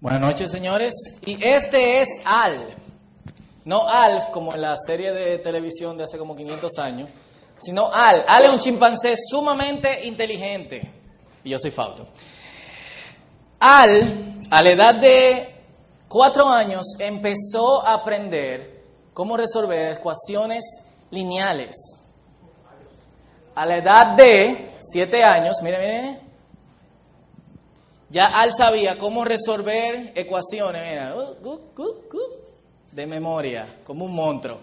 Buenas noches, señores. Y este es Al. No Alf, como en la serie de televisión de hace como 500 años, sino Al. Al es un chimpancé sumamente inteligente. Y yo soy Fausto. Al, a la edad de cuatro años, empezó a aprender cómo resolver ecuaciones lineales. A la edad de siete años, mire, mire, ya Al sabía cómo resolver ecuaciones, mira, uh, de memoria, como un monstruo.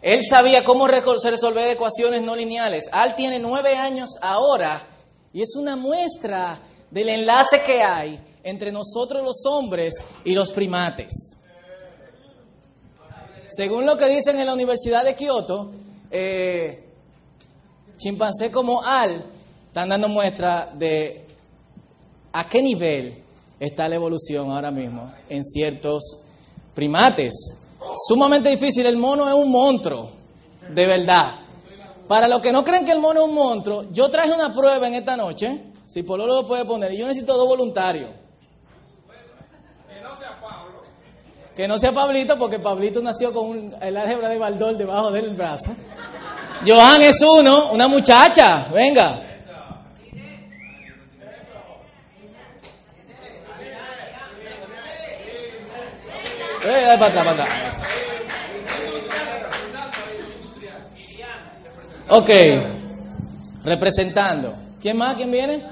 Él sabía cómo resolver ecuaciones no lineales. Al tiene nueve años ahora y es una muestra del enlace que hay entre nosotros los hombres y los primates. Según lo que dicen en la Universidad de Kioto, eh, chimpancé como Al están dando muestra de a qué nivel está la evolución ahora mismo en ciertos primates. Sumamente difícil, el mono es un monstruo, de verdad. Para los que no creen que el mono es un monstruo, yo traje una prueba en esta noche, si Polo lo puede poner, y yo necesito dos voluntarios. Que no sea Pablo. Que no sea Pablito, porque Pablito nació con el álgebra de Baldor debajo del brazo. Johan es uno, una muchacha, venga. Eh. Ok, representando. ¿Quién más? ¿Quién viene?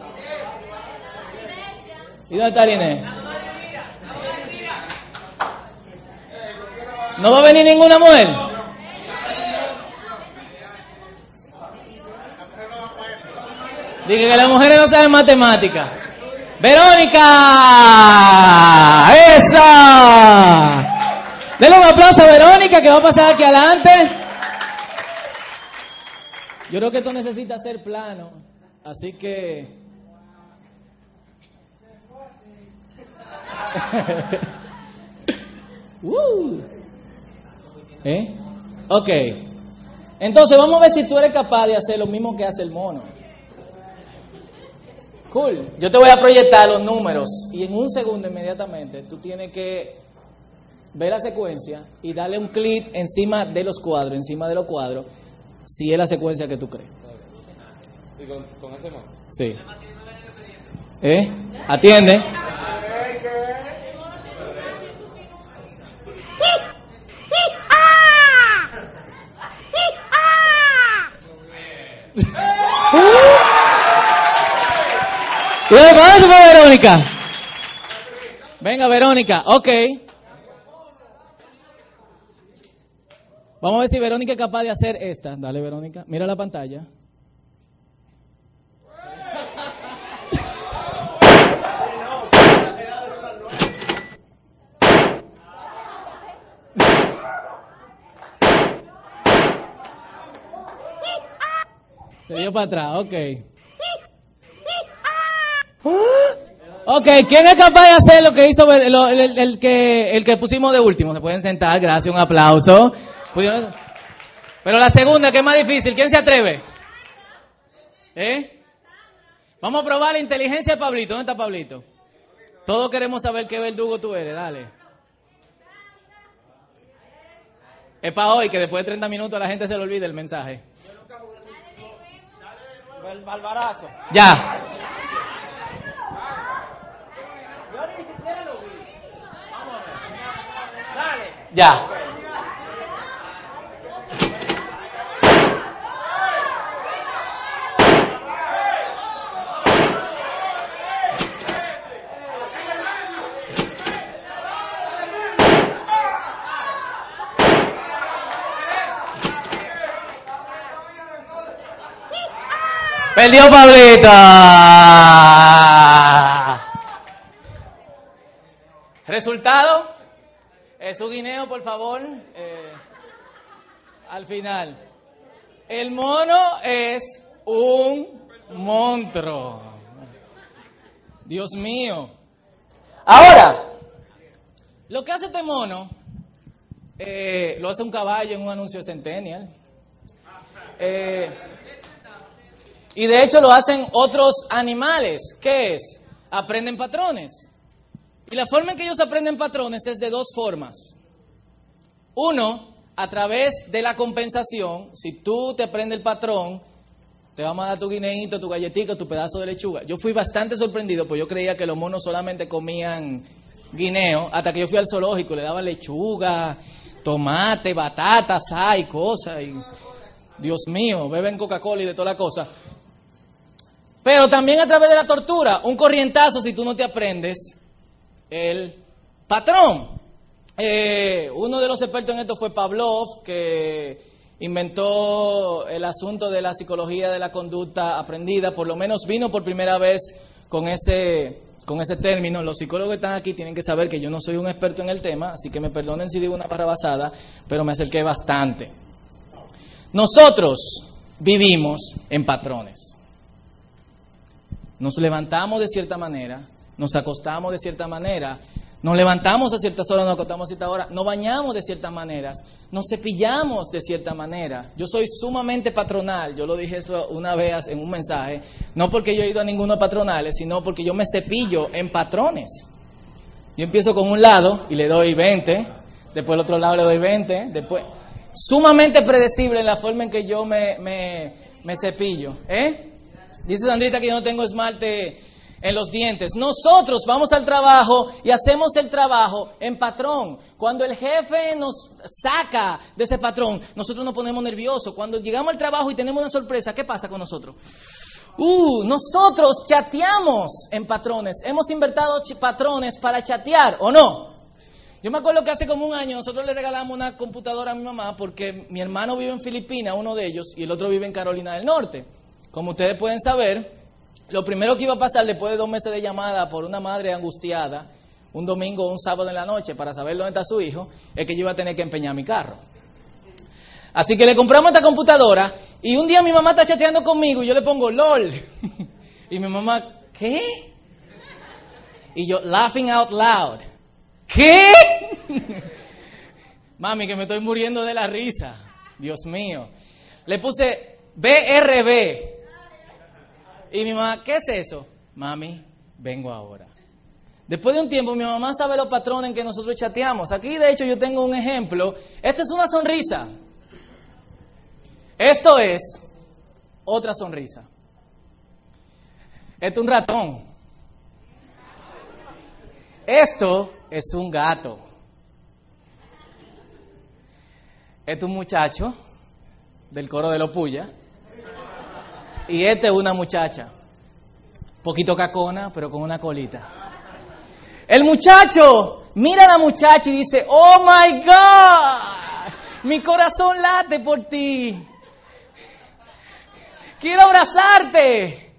¿Y dónde está Inés? ¿No va a venir ninguna mujer? Dije que las mujeres no saben matemáticas. Verónica, esa. Denle un aplauso a Verónica que va a pasar aquí adelante. Yo creo que esto necesita ser plano, así que... uh. ¿Eh? Ok. Entonces vamos a ver si tú eres capaz de hacer lo mismo que hace el mono. Cool. Yo te voy a proyectar los números y en un segundo inmediatamente tú tienes que ver la secuencia y darle un clic encima de los cuadros, encima de los cuadros, si es la secuencia que tú crees. ¿Y con, ese Sí. ¿Eh? Atiende. ¿Qué Verónica? Venga, Verónica, ok. Vamos a ver si Verónica es capaz de hacer esta. Dale, Verónica. Mira la pantalla. Se dio para atrás, ok. Ok, ¿quién es capaz de hacer lo que hizo el, que, el que pusimos de último? Se pueden sentar, gracias, un aplauso. Pero la segunda, que es más difícil, ¿quién se atreve? ¿Eh? Vamos a probar la inteligencia de Pablito. ¿Dónde está Pablito? Todos queremos saber qué verdugo tú eres, dale. Es para hoy, que después de 30 minutos la gente se le olvida el mensaje. Ya. Ya. Perdió Pablito. Resultado. Eh, su guineo, por favor. Eh, al final. El mono es un monstruo. Dios mío. Ahora, lo que hace este mono, eh, lo hace un caballo en un anuncio de Centennial. Eh, y de hecho lo hacen otros animales. ¿Qué es? Aprenden patrones. Y la forma en que ellos aprenden patrones es de dos formas. Uno, a través de la compensación. Si tú te aprendes el patrón, te vamos a dar tu guineíto, tu galletito, tu pedazo de lechuga. Yo fui bastante sorprendido, pues yo creía que los monos solamente comían guineo, hasta que yo fui al zoológico, le daban lechuga, tomate, batata, sal, cosas. Y, Dios mío, beben Coca-Cola y de toda la cosa. Pero también a través de la tortura, un corrientazo si tú no te aprendes el patrón. Eh, uno de los expertos en esto fue Pavlov, que inventó el asunto de la psicología de la conducta aprendida, por lo menos vino por primera vez con ese, con ese término. Los psicólogos que están aquí tienen que saber que yo no soy un experto en el tema, así que me perdonen si digo una basada, pero me acerqué bastante. Nosotros vivimos en patrones. Nos levantamos de cierta manera, nos acostamos de cierta manera, nos levantamos a ciertas horas, nos acostamos a cierta hora, nos bañamos de ciertas maneras, nos cepillamos de cierta manera. Yo soy sumamente patronal, yo lo dije eso una vez en un mensaje, no porque yo he ido a ninguno patronales, sino porque yo me cepillo en patrones. Yo empiezo con un lado y le doy 20, después al otro lado le doy 20, después... Sumamente predecible la forma en que yo me, me, me cepillo. ¿eh? Dice Sandrita que yo no tengo esmalte en los dientes. Nosotros vamos al trabajo y hacemos el trabajo en patrón. Cuando el jefe nos saca de ese patrón, nosotros nos ponemos nerviosos. Cuando llegamos al trabajo y tenemos una sorpresa, ¿qué pasa con nosotros? Uh, nosotros chateamos en patrones. Hemos invertido patrones para chatear, ¿o no? Yo me acuerdo que hace como un año nosotros le regalamos una computadora a mi mamá porque mi hermano vive en Filipinas, uno de ellos, y el otro vive en Carolina del Norte. Como ustedes pueden saber, lo primero que iba a pasar después de dos meses de llamada por una madre angustiada, un domingo o un sábado en la noche, para saber dónde está su hijo, es que yo iba a tener que empeñar mi carro. Así que le compramos esta computadora y un día mi mamá está chateando conmigo y yo le pongo LOL. y mi mamá, ¿qué? Y yo, laughing out loud. ¿Qué? Mami, que me estoy muriendo de la risa. Dios mío. Le puse BRB. Y mi mamá, ¿qué es eso? Mami, vengo ahora. Después de un tiempo, mi mamá sabe los patrones en que nosotros chateamos. Aquí, de hecho, yo tengo un ejemplo. Esta es una sonrisa. Esto es otra sonrisa. Esto es un ratón. Esto es un gato. Esto es un muchacho del coro de Lopuya. Y esta es una muchacha, poquito cacona, pero con una colita. El muchacho mira a la muchacha y dice, oh my God, mi corazón late por ti. Quiero abrazarte.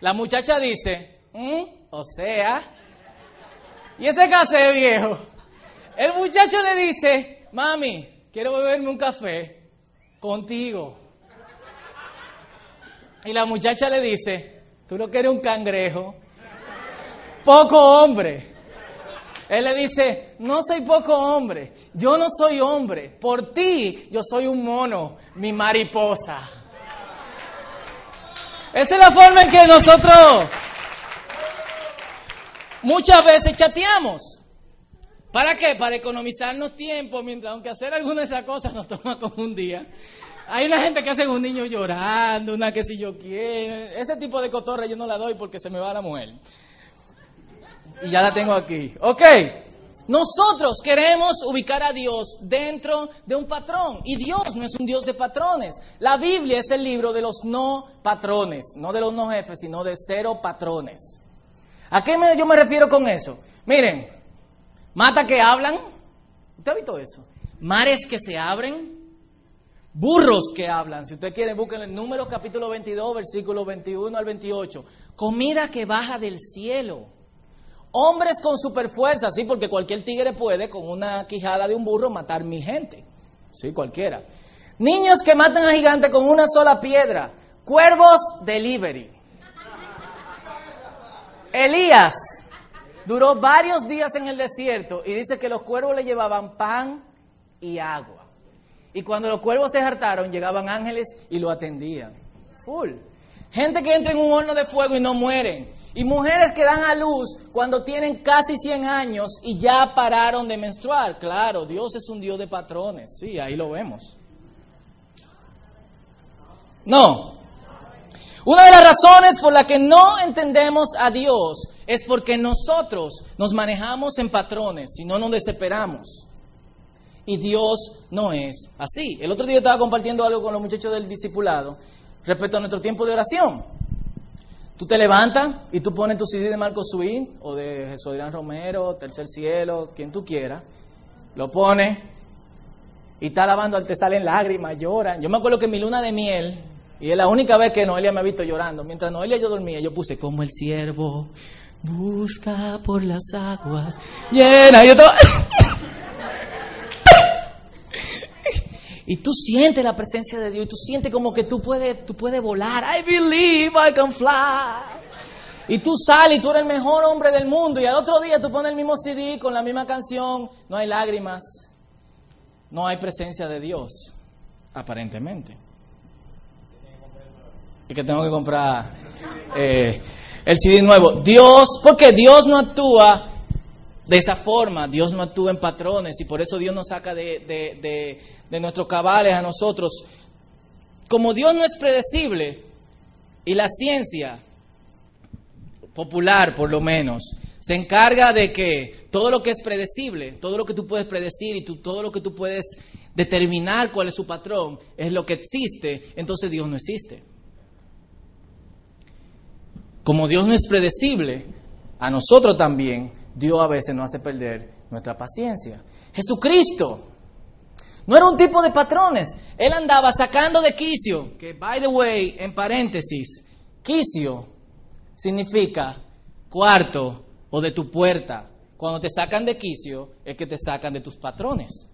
La muchacha dice, mm, o sea, y ese café viejo. El muchacho le dice, mami, quiero beberme un café contigo. Y la muchacha le dice, tú lo que eres un cangrejo, poco hombre. Él le dice, no soy poco hombre, yo no soy hombre, por ti yo soy un mono, mi mariposa. Esa es la forma en que nosotros muchas veces chateamos. ¿Para qué? Para economizarnos tiempo, mientras aunque hacer alguna de esas cosas nos toma como un día. Hay una gente que hace un niño llorando, una que si yo quiero. Ese tipo de cotorra yo no la doy porque se me va la mujer. Y ya la tengo aquí. Ok. Nosotros queremos ubicar a Dios dentro de un patrón. Y Dios no es un Dios de patrones. La Biblia es el libro de los no patrones. No de los no jefes, sino de cero patrones. ¿A qué yo me refiero con eso? Miren, mata que hablan. ¿Usted ha visto eso? Mares que se abren burros que hablan. Si usted quiere, busquen el número capítulo 22, versículo 21 al 28. Comida que baja del cielo. Hombres con superfuerza, sí, porque cualquier tigre puede con una quijada de un burro matar mil gente. Sí, cualquiera. Niños que matan a gigantes con una sola piedra. Cuervos delivery. Elías duró varios días en el desierto y dice que los cuervos le llevaban pan y agua. Y cuando los cuervos se hartaron, llegaban ángeles y lo atendían. Full. Gente que entra en un horno de fuego y no mueren. Y mujeres que dan a luz cuando tienen casi 100 años y ya pararon de menstruar. Claro, Dios es un Dios de patrones. Sí, ahí lo vemos. No. Una de las razones por la que no entendemos a Dios es porque nosotros nos manejamos en patrones y no nos desesperamos. Y Dios no es así. El otro día estaba compartiendo algo con los muchachos del discipulado respecto a nuestro tiempo de oración. Tú te levantas y tú pones tu CD de Marco Sweet o de Jesús Irán Romero, Tercer Cielo, quien tú quieras. Lo pones y está lavando, te salen lágrimas, lloran. Yo me acuerdo que mi luna de miel, y es la única vez que Noelia me ha visto llorando. Mientras Noelia yo dormía, yo puse como el siervo busca por las aguas llena. Y, y tú sientes la presencia de Dios y tú sientes como que tú puedes, tú puedes volar. I believe I can fly. Y tú sales y tú eres el mejor hombre del mundo. Y al otro día tú pones el mismo CD con la misma canción. No hay lágrimas. No hay presencia de Dios, aparentemente y que tengo que comprar eh, el CD nuevo. Dios, porque Dios no actúa de esa forma, Dios no actúa en patrones y por eso Dios nos saca de, de, de nuestros cabales a nosotros. Como Dios no es predecible y la ciencia popular por lo menos se encarga de que todo lo que es predecible, todo lo que tú puedes predecir y todo lo que tú puedes determinar cuál es su patrón es lo que existe, entonces Dios no existe. Como Dios no es predecible, a nosotros también Dios a veces nos hace perder nuestra paciencia. Jesucristo no era un tipo de patrones. Él andaba sacando de quicio, que by the way, en paréntesis, quicio significa cuarto o de tu puerta. Cuando te sacan de quicio es que te sacan de tus patrones.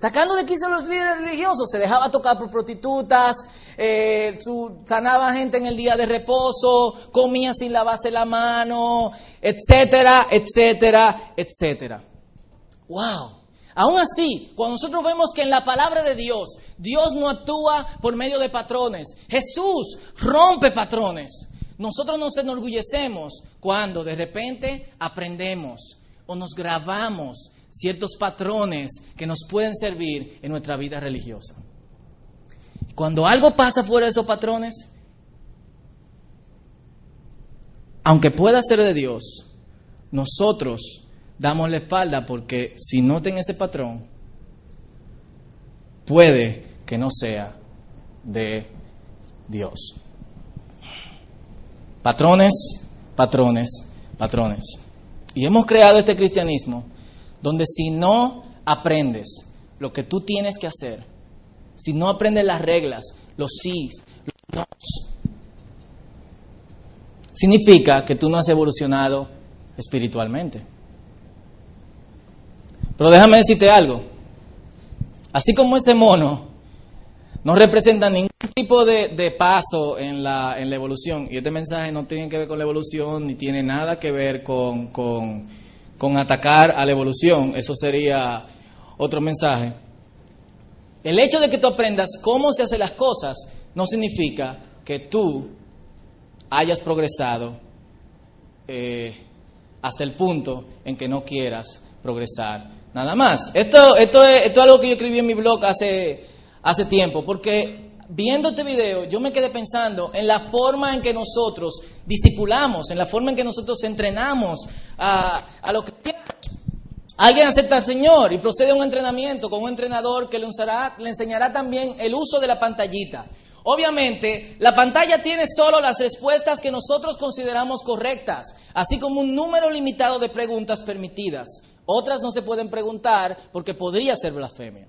Sacando de quicio a los líderes religiosos, se dejaba tocar por prostitutas, eh, sanaba gente en el día de reposo, comía sin lavarse la mano, etcétera, etcétera, etcétera. ¡Wow! Aún así, cuando nosotros vemos que en la palabra de Dios, Dios no actúa por medio de patrones, Jesús rompe patrones. Nosotros nos enorgullecemos cuando de repente aprendemos o nos grabamos ciertos patrones que nos pueden servir en nuestra vida religiosa. Cuando algo pasa fuera de esos patrones, aunque pueda ser de Dios, nosotros damos la espalda porque si no tiene ese patrón, puede que no sea de Dios. Patrones, patrones, patrones. Y hemos creado este cristianismo donde si no aprendes lo que tú tienes que hacer, si no aprendes las reglas, los sís, los nos, significa que tú no has evolucionado espiritualmente. Pero déjame decirte algo. Así como ese mono no representa ningún tipo de, paso en la, en la, evolución, y este mensaje no tiene que ver con la evolución, ni tiene nada que ver con con atacar a la evolución, eso sería otro mensaje. El hecho de que tú aprendas cómo se hacen las cosas no significa que tú hayas progresado eh, hasta el punto en que no quieras progresar nada más. Esto, esto, es, esto es algo que yo escribí en mi blog hace, hace tiempo, porque viendo este video, yo me quedé pensando en la forma en que nosotros discipulamos, en la forma en que nosotros entrenamos a, a los. Alguien acepta al Señor y procede a un entrenamiento con un entrenador que le, usará, le enseñará también el uso de la pantallita. Obviamente, la pantalla tiene solo las respuestas que nosotros consideramos correctas, así como un número limitado de preguntas permitidas. Otras no se pueden preguntar porque podría ser blasfemia.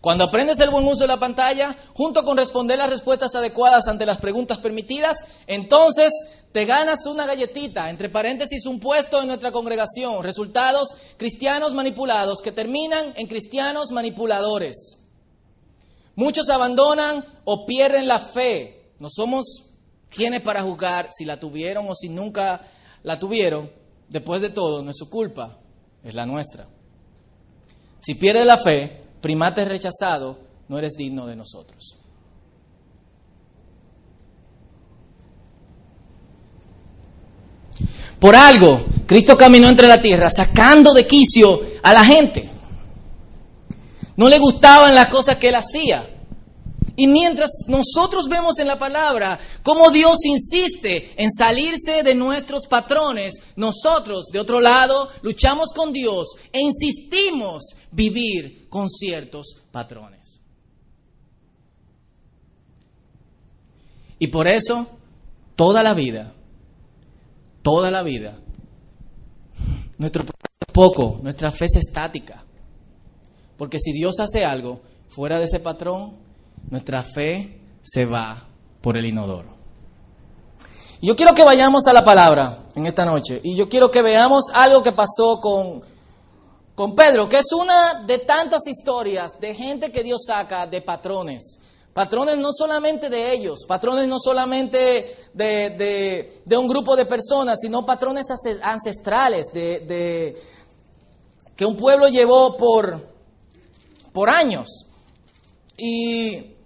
Cuando aprendes el buen uso de la pantalla, junto con responder las respuestas adecuadas ante las preguntas permitidas, entonces te ganas una galletita, entre paréntesis un puesto en nuestra congregación. Resultados, cristianos manipulados que terminan en cristianos manipuladores. Muchos abandonan o pierden la fe. No somos quienes para juzgar si la tuvieron o si nunca la tuvieron. Después de todo, no es su culpa, es la nuestra. Si pierdes la fe, primate rechazado, no eres digno de nosotros. Por algo, Cristo caminó entre la tierra sacando de quicio a la gente. No le gustaban las cosas que él hacía. Y mientras nosotros vemos en la palabra cómo Dios insiste en salirse de nuestros patrones, nosotros, de otro lado, luchamos con Dios e insistimos vivir con ciertos patrones. Y por eso, toda la vida, toda la vida, nuestro es poco, nuestra fe es estática. Porque si Dios hace algo fuera de ese patrón, nuestra fe se va por el inodoro. Yo quiero que vayamos a la palabra en esta noche y yo quiero que veamos algo que pasó con, con Pedro, que es una de tantas historias de gente que Dios saca de patrones. Patrones no solamente de ellos, patrones no solamente de, de, un grupo de personas, sino patrones ancestrales de, de, que un pueblo llevó por, por años. Y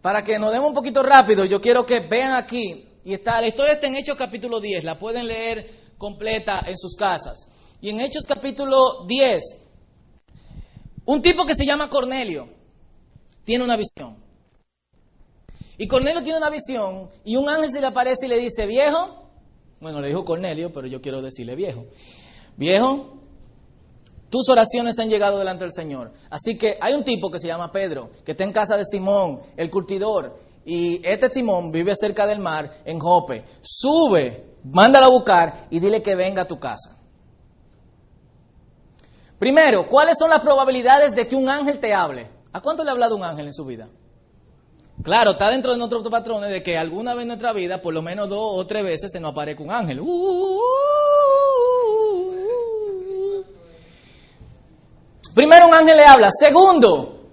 para que nos demos un poquito rápido, yo quiero que vean aquí, y está, la historia está en Hechos capítulo 10, la pueden leer completa en sus casas. Y en Hechos capítulo 10, un tipo que se llama Cornelio tiene una visión. Y Cornelio tiene una visión y un ángel se le aparece y le dice, viejo, bueno, le dijo Cornelio, pero yo quiero decirle viejo, viejo, tus oraciones han llegado delante del Señor. Así que hay un tipo que se llama Pedro, que está en casa de Simón, el curtidor. Y este Simón vive cerca del mar, en Jope. Sube, mándalo a buscar y dile que venga a tu casa. Primero, ¿cuáles son las probabilidades de que un ángel te hable? ¿A cuánto le ha hablado un ángel en su vida? Claro, está dentro de nuestros patrones de que alguna vez en nuestra vida, por lo menos dos o tres veces, se nos aparezca un ángel. Uh, uh, uh, Primero un ángel le habla. Segundo,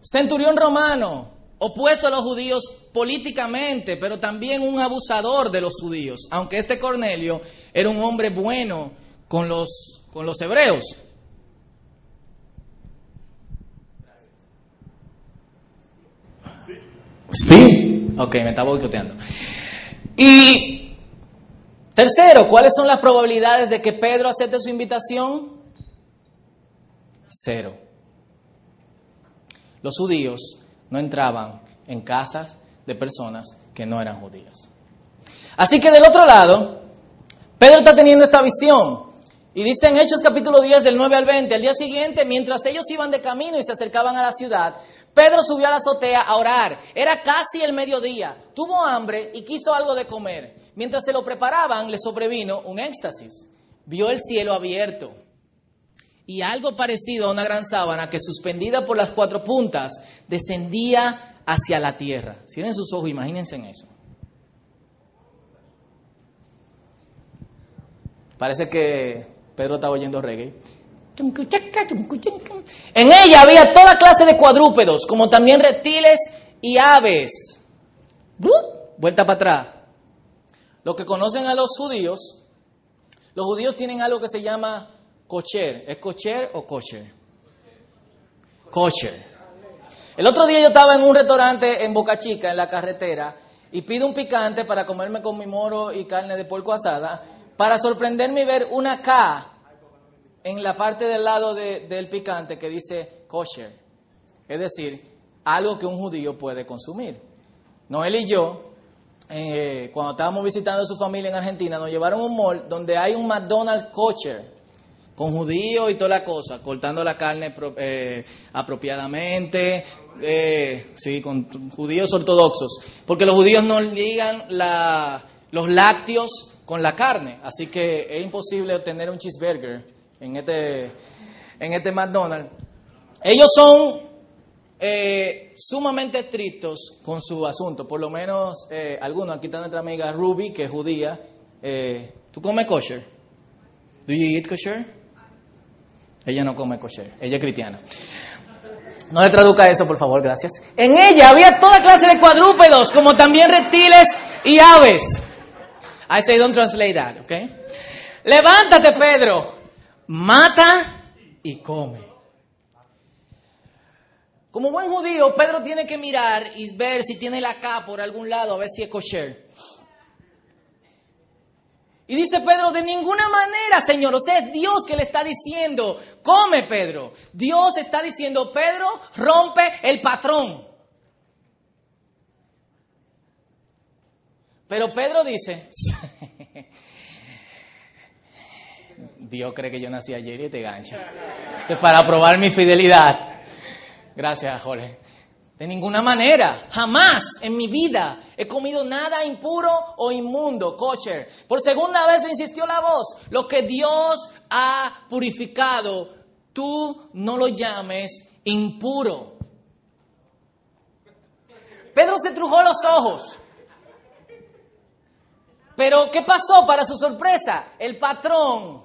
centurión romano, opuesto a los judíos políticamente, pero también un abusador de los judíos, aunque este Cornelio era un hombre bueno con los, con los hebreos. Sí, ok, me estaba boicoteando. Y tercero, ¿cuáles son las probabilidades de que Pedro acepte su invitación? Cero. Los judíos no entraban en casas de personas que no eran judías. Así que del otro lado, Pedro está teniendo esta visión. Y dice en Hechos capítulo 10 del 9 al 20, al día siguiente, mientras ellos iban de camino y se acercaban a la ciudad, Pedro subió a la azotea a orar. Era casi el mediodía. Tuvo hambre y quiso algo de comer. Mientras se lo preparaban, le sobrevino un éxtasis. Vio el cielo abierto y algo parecido a una gran sábana que suspendida por las cuatro puntas descendía hacia la tierra. Cierren sus ojos, imagínense en eso. Parece que Pedro estaba oyendo reggae. En ella había toda clase de cuadrúpedos, como también reptiles y aves. Vuelta para atrás. Lo que conocen a los judíos, los judíos tienen algo que se llama Cocher. ¿Es cocher o kosher? Kosher. El otro día yo estaba en un restaurante en Boca Chica, en la carretera, y pido un picante para comerme con mi moro y carne de puerco asada, para sorprenderme y ver una K en la parte del lado del picante que dice kosher. Es decir, algo que un judío puede consumir. Noel y yo, eh, cuando estábamos visitando a su familia en Argentina, nos llevaron a un mall donde hay un McDonald's kosher con judíos y toda la cosa, cortando la carne eh, apropiadamente, eh, sí, con judíos ortodoxos, porque los judíos no ligan la, los lácteos con la carne, así que es imposible obtener un cheeseburger en este, en este McDonald's. Ellos son eh, sumamente estrictos con su asunto, por lo menos algunos, aquí está nuestra amiga Ruby, que es judía, ¿tú comes kosher? ¿Do you eat kosher? Ella no come kosher, ella es cristiana. No le traduzca eso, por favor, gracias. En ella había toda clase de cuadrúpedos, como también reptiles y aves. I say don't translate that, okay? Levántate, Pedro. Mata y come. Como buen judío, Pedro tiene que mirar y ver si tiene la K por algún lado, a ver si es kosher. Y dice Pedro, de ninguna manera, Señor. O sea, es Dios que le está diciendo, come, Pedro. Dios está diciendo, Pedro, rompe el patrón. Pero Pedro dice, Dios cree que yo nací ayer y te gancho. para probar mi fidelidad. Gracias, Jorge. De ninguna manera, jamás en mi vida he comido nada impuro o inmundo, kosher. Por segunda vez le insistió la voz, lo que Dios ha purificado, tú no lo llames impuro. Pedro se trujó los ojos. Pero ¿qué pasó para su sorpresa? El patrón,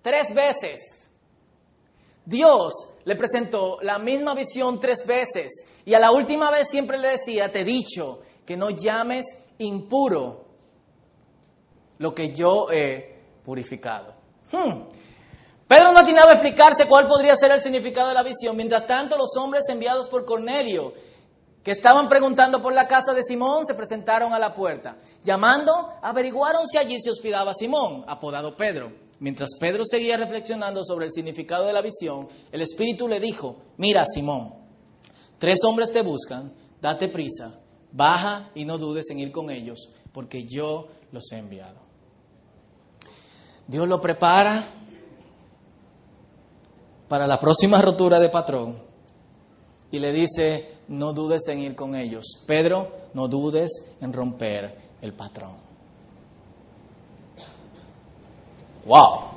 tres veces. Dios le presentó la misma visión tres veces y a la última vez siempre le decía, te he dicho que no llames impuro lo que yo he purificado. Hmm. Pedro no atinaba a explicarse cuál podría ser el significado de la visión. Mientras tanto, los hombres enviados por Cornelio, que estaban preguntando por la casa de Simón, se presentaron a la puerta. Llamando, averiguaron si allí se hospedaba Simón, apodado Pedro. Mientras Pedro seguía reflexionando sobre el significado de la visión, el Espíritu le dijo, mira Simón, Tres hombres te buscan, date prisa, baja y no dudes en ir con ellos, porque yo los he enviado. Dios lo prepara para la próxima rotura de patrón y le dice, no dudes en ir con ellos. Pedro, no dudes en romper el patrón. ¡Wow!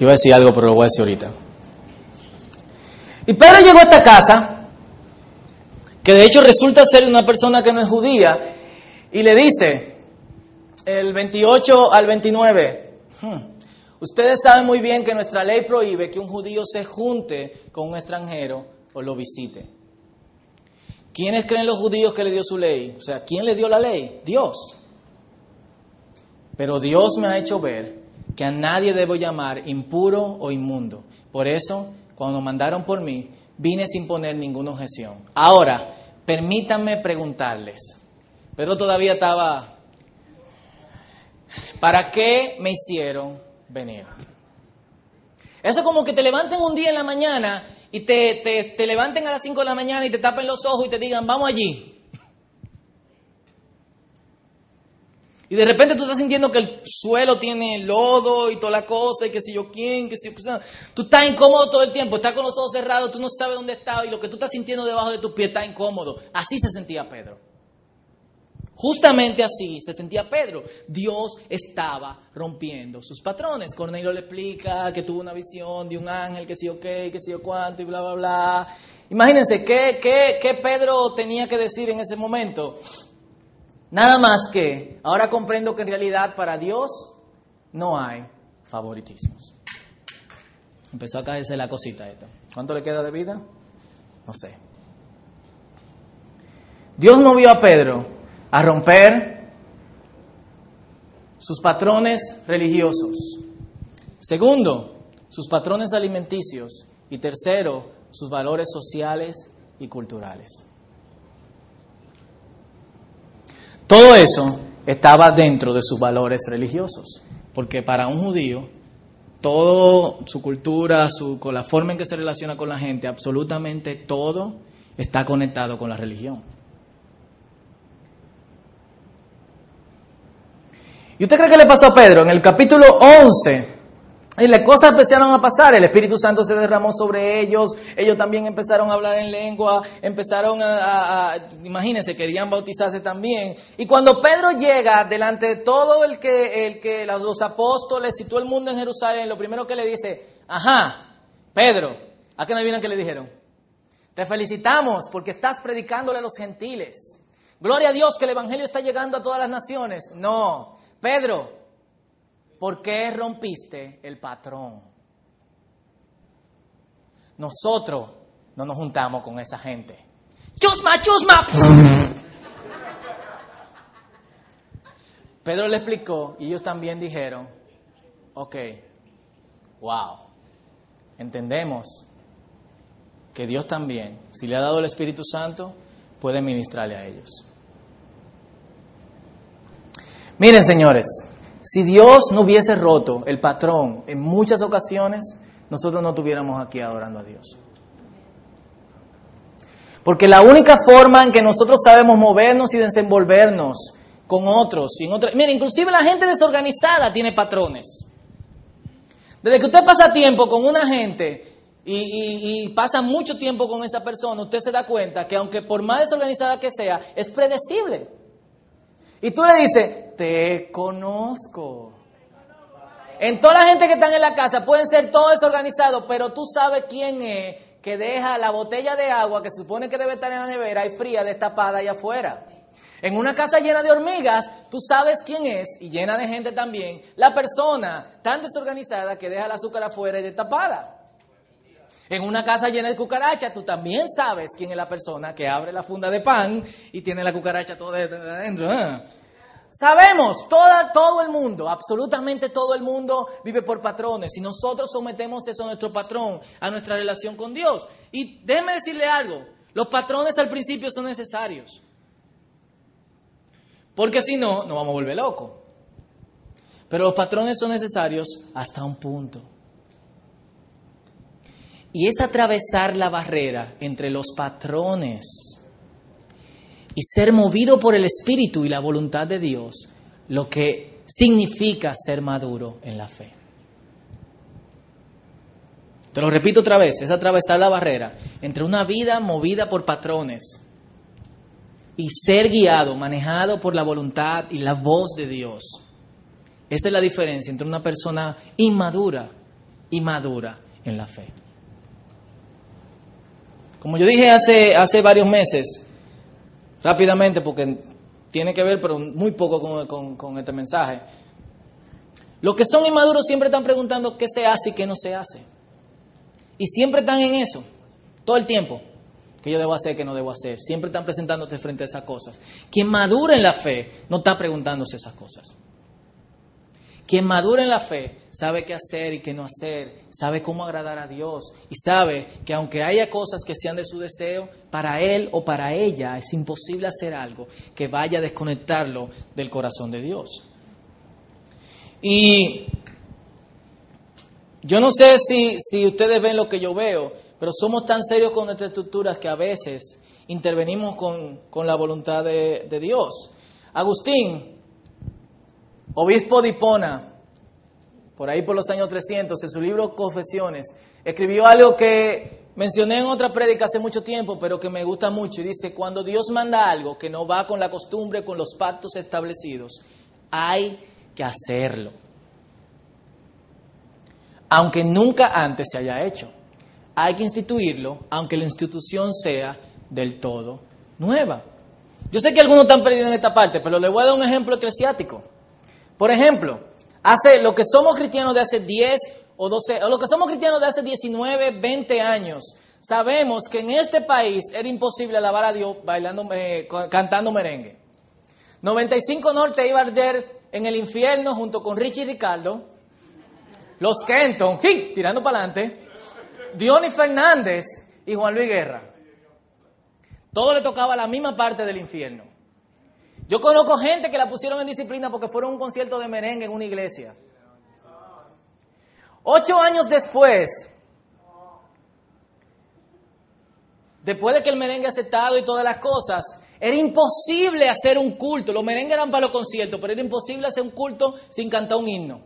Iba a decir algo, pero lo voy a decir ahorita. Y Pedro llegó a esta casa, que de hecho resulta ser una persona que no es judía, y le dice, el 28 al 29, hmm, ustedes saben muy bien que nuestra ley prohíbe que un judío se junte con un extranjero o lo visite. ¿Quiénes creen los judíos que le dio su ley? O sea, ¿quién le dio la ley? Dios. Pero Dios me ha hecho ver que a nadie debo llamar impuro o inmundo. Por eso, cuando mandaron por mí, vine sin poner ninguna objeción. Ahora, permítanme preguntarles. Pero todavía estaba, ¿para qué me hicieron venir? Eso es como que te levanten un día en la mañana y te, te, te levanten a las 5 de la mañana y te tapen los ojos y te digan, vamos allí. Y de repente tú estás sintiendo que el suelo tiene lodo y toda la cosa y que si yo quién, que si yo... Tú estás incómodo todo el tiempo, estás con los ojos cerrados, tú no sabes dónde estás y lo que tú estás sintiendo debajo de tus pies está incómodo. Así se sentía Pedro. Justamente así se sentía Pedro. Dios estaba rompiendo sus patrones. Cornelio le explica que tuvo una visión de un ángel, que sí o qué, que sí o cuánto y bla, bla, bla. Imagínense, ¿qué, qué, ¿qué Pedro tenía que decir en ese momento? Nada más que, ahora comprendo que en realidad para Dios no hay favoritismos. Empezó a caerse la cosita esta. ¿Cuánto le queda de vida? No sé. Dios no vio a Pedro a romper sus patrones religiosos. Segundo, sus patrones alimenticios. Y tercero, sus valores sociales y culturales. Todo eso estaba dentro de sus valores religiosos, porque para un judío, toda su cultura, su, con la forma en que se relaciona con la gente, absolutamente todo está conectado con la religión. ¿Y usted cree que le pasó a Pedro? En el capítulo 11, y las cosas empezaron a pasar, el Espíritu Santo se derramó sobre ellos, ellos también empezaron a hablar en lengua, empezaron a, imagínense, querían bautizarse también. Y cuando Pedro llega delante de todo el que, el que los apóstoles y todo el mundo en Jerusalén, lo primero que le dice, ajá, Pedro, ¿a qué no vienen que le dijeron? Te felicitamos porque estás predicándole a los gentiles. Gloria a Dios que el Evangelio está llegando a todas las naciones. No, Pedro, ¿Por qué rompiste el patrón? Nosotros no nos juntamos con esa gente. ¡Chusma, chusma! Pedro le explicó y ellos también dijeron, ok, wow, entendemos que Dios también, si le ha dado el Espíritu Santo, puede ministrarle a ellos. Miren, señores, si Dios no hubiese roto el patrón en muchas ocasiones, nosotros no estuviéramos aquí adorando a Dios. Porque la única forma en que nosotros sabemos movernos y desenvolvernos con otros y en otras... Mire, inclusive la gente desorganizada tiene patrones. Desde que usted pasa tiempo con una gente y, pasa mucho tiempo con esa persona, usted se da cuenta que aunque por más desorganizada que sea, es predecible. Y tú le dices, te conozco. En toda la gente que están en la casa pueden ser todos desorganizados, pero tú sabes quién es que deja la botella de agua que se supone que debe estar en la nevera y fría destapada allá afuera. En una casa llena de hormigas, tú sabes quién es, y llena de gente también, la persona tan desorganizada que deja el azúcar afuera y destapada. En una casa llena de cucarachas, tú también sabes quién es la persona que abre la funda de pan y tiene la cucaracha toda adentro. ¿eh? Sabemos, todo el mundo, absolutamente todo el mundo vive por patrones y nosotros sometemos eso a nuestro patrón, a nuestra relación con Dios. Y déjeme decirle algo, los patrones al principio son necesarios. Porque si no, nos vamos a volver locos. Pero los patrones son necesarios hasta un punto. Y es atravesar la barrera entre los patrones y ser movido por el Espíritu y la voluntad de Dios lo que significa ser maduro en la fe. Te lo repito otra vez, es atravesar la barrera entre una vida movida por patrones y ser guiado, manejado por la voluntad y la voz de Dios. Esa es la diferencia entre una persona inmadura y madura en la fe. Como yo dije hace, hace varios meses, rápidamente, porque tiene que ver, pero muy poco con, con este mensaje, los que son inmaduros siempre están preguntando qué se hace y qué no se hace. Y siempre están en eso, todo el tiempo que yo debo hacer, que no debo hacer. Siempre están presentándote frente a esas cosas. Quien madura en la fe no está preguntándose esas cosas. Quien madura en la fe sabe qué hacer y qué no hacer, sabe cómo agradar a Dios y sabe que aunque haya cosas que sean de su deseo, para él o para ella es imposible hacer algo que vaya a desconectarlo del corazón de Dios. Y yo no sé si, si ustedes ven lo que yo veo, pero somos tan serios con nuestras estructuras que a veces intervenimos con, la voluntad de, Dios. Agustín, obispo de por ahí por los años 300, en su libro Confesiones, escribió algo que mencioné en otra prédica hace mucho tiempo, pero que me gusta mucho. Y dice, cuando Dios manda algo que no va con la costumbre, con los pactos establecidos, hay que hacerlo. Aunque nunca antes se haya hecho hay que instituirlo, aunque la institución sea del todo nueva. Yo sé que algunos están perdidos en esta parte, pero les voy a dar un ejemplo eclesiástico. Por ejemplo, hace lo que somos cristianos de hace 10 o 12, o lo que somos cristianos de hace 19, 20 años, sabemos que en este país era imposible alabar a Dios bailando, eh, cantando merengue. 95 Norte iba a arder en el infierno junto con Richie y Ricardo, los Kenton, tirando para adelante, Diony Fernández y Juan Luis Guerra. Todo le tocaba la misma parte del infierno. Yo conozco gente que la pusieron en disciplina porque fueron a un concierto de merengue en una iglesia. Ocho años después, después de que el merengue aceptado y todas las cosas, era imposible hacer un culto. Los merengues eran para los conciertos, pero era imposible hacer un culto sin cantar un himno.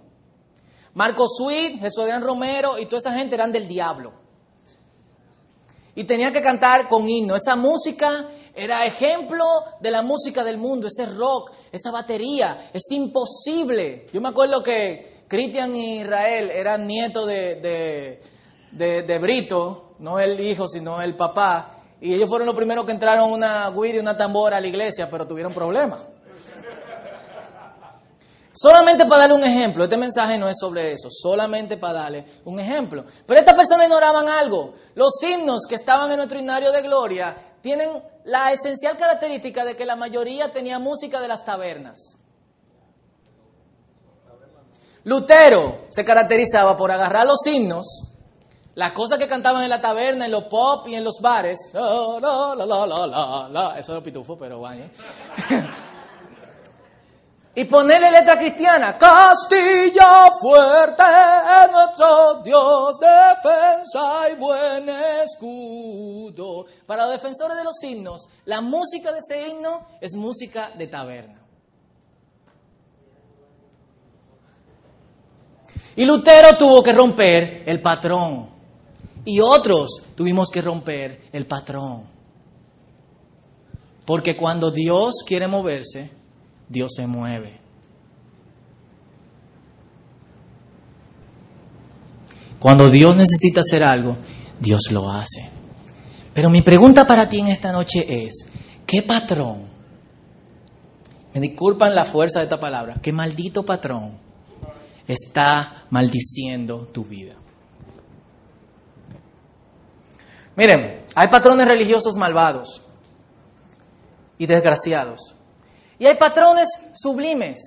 Marco Sweet, Jesús Adrián Romero y toda esa gente eran del diablo. Y tenía que cantar con himno. Esa música era ejemplo de la música del mundo, ese rock, esa batería. Es imposible. Yo me acuerdo que Cristian y Israel eran nietos de, de, Brito, no el hijo, sino el papá. Y ellos fueron los primeros que entraron una guira y una tambora a la iglesia, pero tuvieron problemas. Solamente para darle un ejemplo, este mensaje no es sobre eso, solamente para darle un ejemplo. Pero estas personas ignoraban algo. Los himnos que estaban en nuestro himnario de gloria tienen la esencial característica de que la mayoría tenía música de las tabernas. Lutero se caracterizaba por agarrar los himnos, Las cosas que cantaban en la taberna, en los pop y en los bares. Eso es pitufo, pero bueno. y ponerle letra cristiana. Castilla fuerte es nuestro Dios, defensa y buen escudo. Para los defensores de los himnos, la música de ese himno es música de taberna. Y Lutero tuvo que romper el patrón. Y otros tuvimos que romper el patrón. Porque cuando Dios quiere moverse, Dios se mueve. Cuando Dios necesita hacer algo, Dios lo hace. Pero mi pregunta para ti en esta noche es, ¿qué patrón? Me disculpan la fuerza de esta palabra, ¿qué maldito patrón está maldiciendo tu vida? Miren, hay patrones religiosos malvados y desgraciados. Y hay patrones sublimes,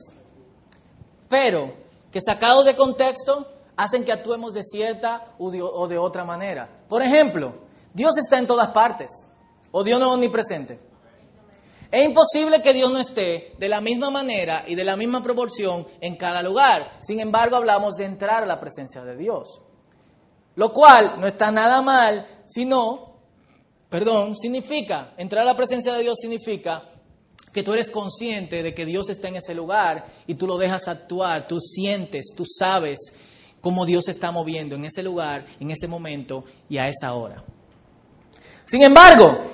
pero que sacados de contexto hacen que actuemos de cierta o de otra manera. Por ejemplo, Dios está en todas partes, o Dios no es omnipresente. Es imposible que Dios no esté de la misma manera y de la misma proporción en cada lugar. Sin embargo, hablamos de entrar a la presencia de Dios. Lo cual no está nada mal, sino, perdón, significa, entrar a la presencia de Dios significa que tú eres consciente de que Dios está en ese lugar y tú lo dejas actuar, tú sientes, tú sabes cómo Dios se está moviendo en ese lugar, en ese momento y a esa hora. Sin embargo,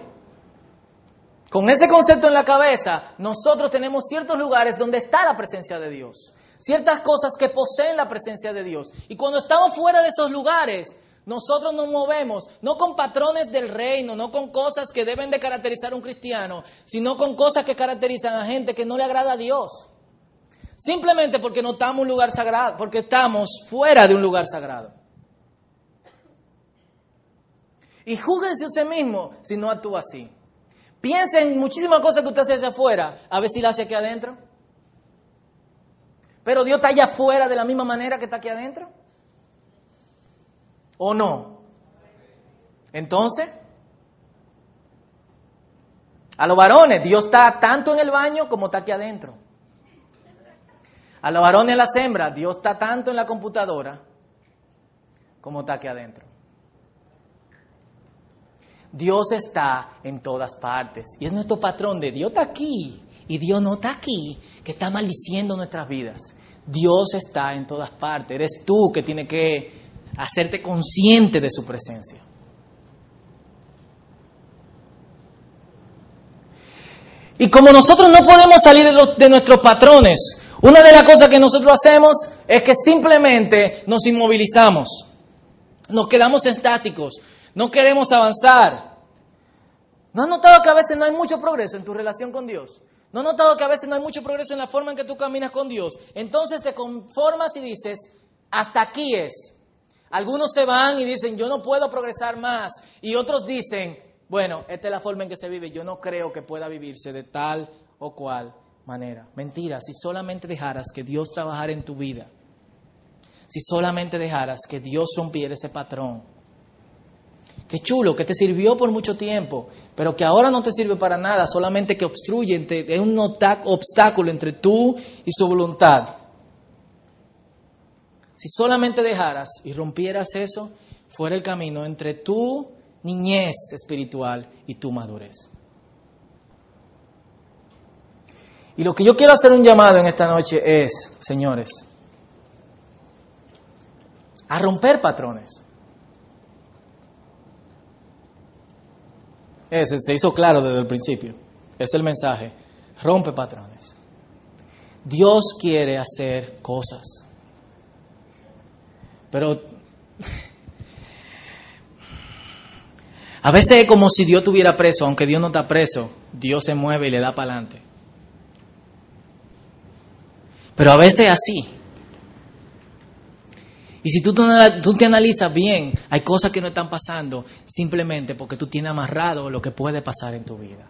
con ese concepto en la cabeza, nosotros tenemos ciertos lugares donde está la presencia de Dios, ciertas cosas que poseen la presencia de Dios. Y cuando estamos fuera de esos lugares, nosotros nos movemos no con patrones del reino, no con cosas que deben de caracterizar a un cristiano, sino con cosas que caracterizan a gente que no le agrada a Dios. Simplemente porque no estamos en un lugar sagrado, porque estamos fuera de un lugar sagrado. Y júguense usted mismo si no actúa así. Piensen en muchísimas cosas que usted hace hacia afuera, a ver si la hace aquí adentro. Pero Dios está allá afuera de la misma manera que está aquí adentro. ¿O no? Entonces, a los varones, Dios está tanto en el baño como está aquí adentro. A los varones las hembras, Dios está tanto en la computadora como está aquí adentro. Dios está en todas partes. Y es nuestro patrón de Dios está aquí y Dios no está aquí, que está maldiciendo nuestras vidas. Dios está en todas partes. Eres tú que tiene que hacerte consciente de su presencia. Y como nosotros no podemos salir de, nuestros patrones, una de las cosas que nosotros hacemos es que simplemente nos inmovilizamos, nos quedamos estáticos, no queremos avanzar. ¿No has notado que a veces no hay mucho progreso en tu relación con Dios? ¿No has notado que a veces no hay mucho progreso en la forma en que tú caminas con Dios? Entonces te conformas y dices, hasta aquí es. Algunos se van y dicen, yo no puedo progresar más. Y otros dicen, bueno, esta es la forma en que se vive, yo no creo que pueda vivirse de tal o cual manera. Mentira, si solamente dejaras que Dios trabajara en tu vida, si solamente dejaras que Dios rompiera ese patrón, Qué chulo, que te sirvió por mucho tiempo, pero que ahora no te sirve para nada, solamente que obstruye, es un obstáculo entre tú y su voluntad. Si solamente dejaras y rompieras eso, fuera el camino entre tu niñez espiritual y tu madurez. Y lo que yo quiero hacer un llamado en esta noche es, señores, a romper patrones. Ese se hizo claro desde el principio. Es el mensaje. Rompe patrones. Dios quiere hacer cosas. Pero a veces es como si Dios estuviera preso, aunque Dios no está preso, Dios se mueve y le da para adelante. Pero a veces así. Y si tú, tú te analizas bien, hay cosas que no están pasando simplemente porque tú tienes amarrado lo que puede pasar en tu vida.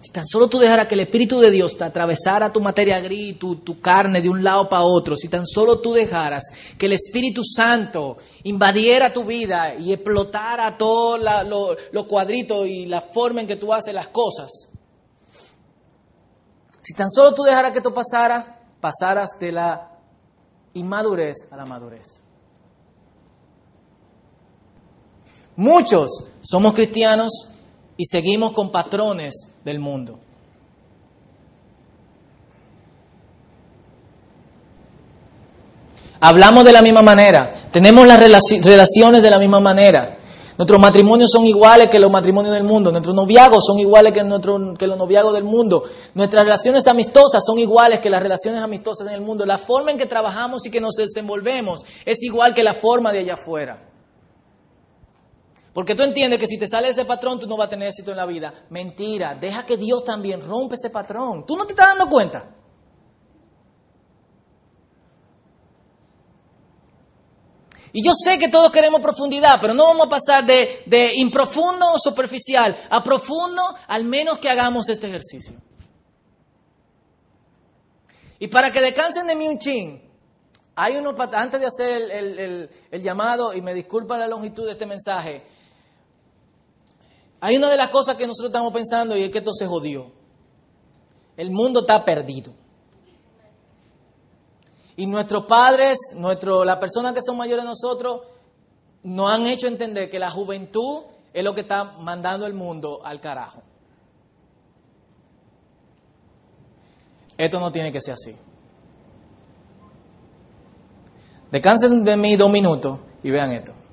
Si tan solo tú dejaras que el Espíritu de Dios te atravesara tu materia gris, tu, tu carne de un lado para otro, si tan solo tú dejaras que el Espíritu Santo invadiera tu vida y explotara todos los lo cuadritos y la forma en que tú haces las cosas, si tan solo tú dejaras que esto pasara, pasaras de la inmadurez a la madurez. Muchos somos cristianos y seguimos con patrones del mundo. Hablamos de la misma manera, tenemos las relaciones de la misma manera. Nuestros matrimonios son iguales que los matrimonios del mundo, nuestros noviagos son iguales que, que los noviagos del mundo, nuestras relaciones amistosas son iguales que las relaciones amistosas en el mundo. La forma en que trabajamos y que nos desenvolvemos es igual que la forma de allá afuera. Porque tú entiendes que si te sale ese patrón, tú no vas a tener éxito en la vida. Mentira, deja que Dios también rompe ese patrón. Tú no te estás dando cuenta. Y yo sé que todos queremos profundidad, pero no vamos a pasar de, de improfundo o superficial a profundo, al menos que hagamos este ejercicio. Y para que descansen de mí un chin, hay uno, antes de hacer el, el, el llamado, y me disculpa la longitud de este mensaje, hay una de las cosas que nosotros estamos pensando y es que esto se jodió. El mundo está perdido. Y nuestros padres, nuestro, las personas que son mayores de nosotros, nos han hecho entender que la juventud es lo que está mandando el mundo al carajo. Esto no tiene que ser así. Descansen de mí dos minutos y vean esto.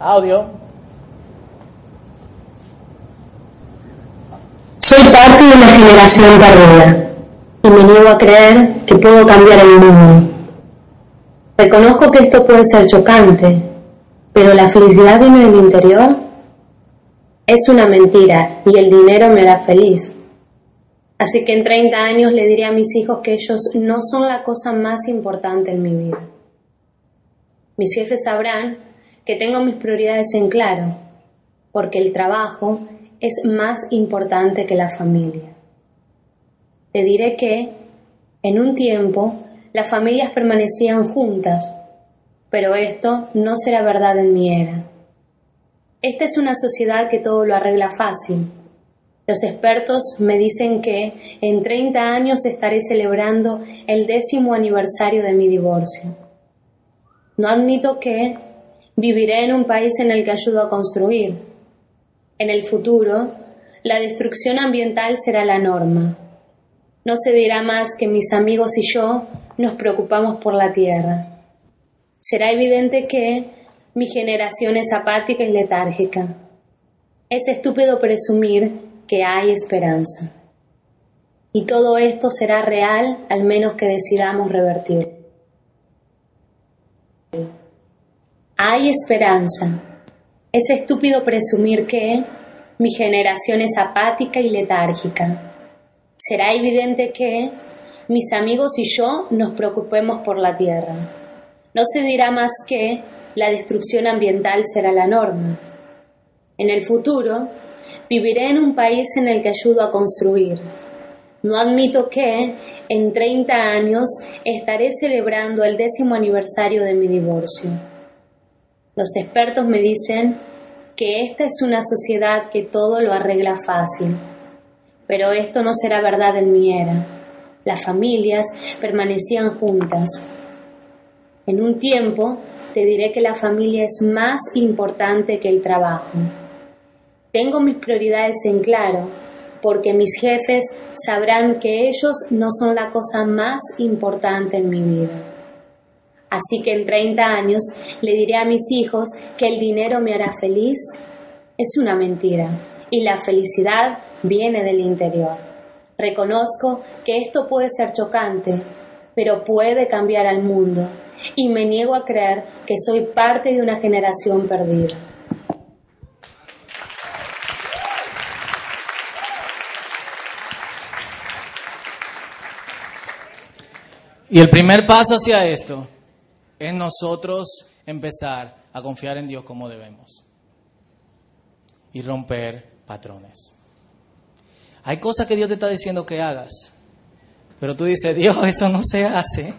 Audio. Soy parte de una generación perdida y me niego a creer que puedo cambiar el mundo. Reconozco que esto puede ser chocante, pero la felicidad viene del interior. Es una mentira y el dinero me hará feliz. Así que en 30 años le diré a mis hijos que ellos no son la cosa más importante en mi vida. Mis jefes sabrán que tengo mis prioridades en claro, porque el trabajo es más importante que la familia. Te diré que, en un tiempo, las familias permanecían juntas, pero esto no será verdad en mi era. Esta es una sociedad que todo lo arregla fácil. Los expertos me dicen que en 30 años estaré celebrando el décimo aniversario de mi divorcio. No admito que, Viviré en un país en el que ayudo a construir. En el futuro, la destrucción ambiental será la norma. No se dirá más que mis amigos y yo nos preocupamos por la Tierra. Será evidente que mi generación es apática y letárgica. Es estúpido presumir que hay esperanza. Y todo esto será real al menos que decidamos revertirlo. Hay esperanza. Es estúpido presumir que mi generación es apática y letárgica. Será evidente que mis amigos y yo nos preocupemos por la Tierra. No se dirá más que la destrucción ambiental será la norma. En el futuro, viviré en un país en el que ayudo a construir. No admito que en 30 años estaré celebrando el décimo aniversario de mi divorcio. Los expertos me dicen que esta es una sociedad que todo lo arregla fácil, pero esto no será verdad en mi era. Las familias permanecían juntas. En un tiempo te diré que la familia es más importante que el trabajo. Tengo mis prioridades en claro, porque mis jefes sabrán que ellos no son la cosa más importante en mi vida. Así que en 30 años le diré a mis hijos que el dinero me hará feliz. Es una mentira y la felicidad viene del interior. Reconozco que esto puede ser chocante, pero puede cambiar al mundo y me niego a creer que soy parte de una generación perdida. Y el primer paso hacia esto es nosotros empezar a confiar en Dios como debemos y romper patrones. Hay cosas que Dios te está diciendo que hagas, pero tú dices, Dios, eso no se hace.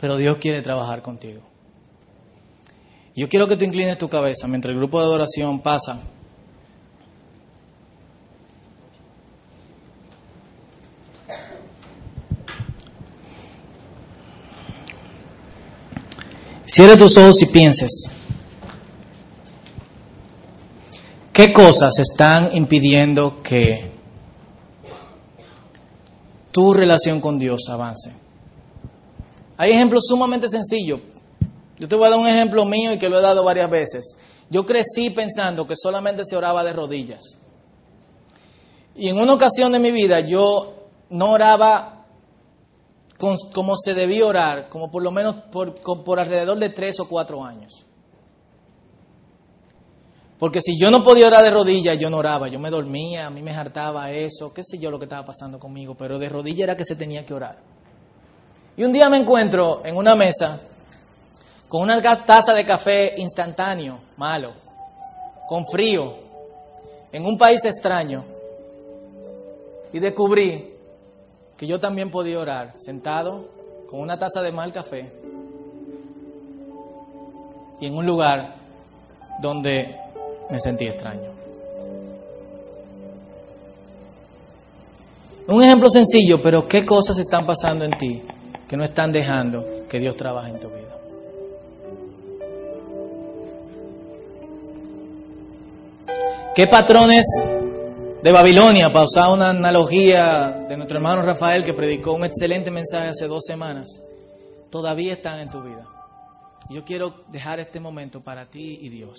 Pero Dios quiere trabajar contigo. Yo quiero que tú inclines tu cabeza mientras el grupo de adoración pasa. Cierre tus ojos y pienses. ¿Qué cosas están impidiendo que tu relación con Dios avance? Hay ejemplos sumamente sencillos. Yo te voy a dar un ejemplo mío y que lo he dado varias veces. Yo crecí pensando que solamente se oraba de rodillas. Y en una ocasión de mi vida yo no oraba como se debía orar, como por lo menos por, por alrededor de tres o cuatro años. Porque si yo no podía orar de rodillas, yo no oraba, yo me dormía, a mí me hartaba eso, qué sé yo lo que estaba pasando conmigo, pero de rodillas era que se tenía que orar. Y un día me encuentro en una mesa con una taza de café instantáneo, malo, con frío, en un país extraño, y descubrí que yo también podía orar sentado con una taza de mal café y en un lugar donde me sentí extraño. Un ejemplo sencillo, pero ¿qué cosas están pasando en ti que no están dejando que Dios trabaje en tu vida? ¿Qué patrones de Babilonia, para usar una analogía de nuestro hermano Rafael que predicó un excelente mensaje hace dos semanas, todavía están en tu vida. Yo quiero dejar este momento para ti y Dios.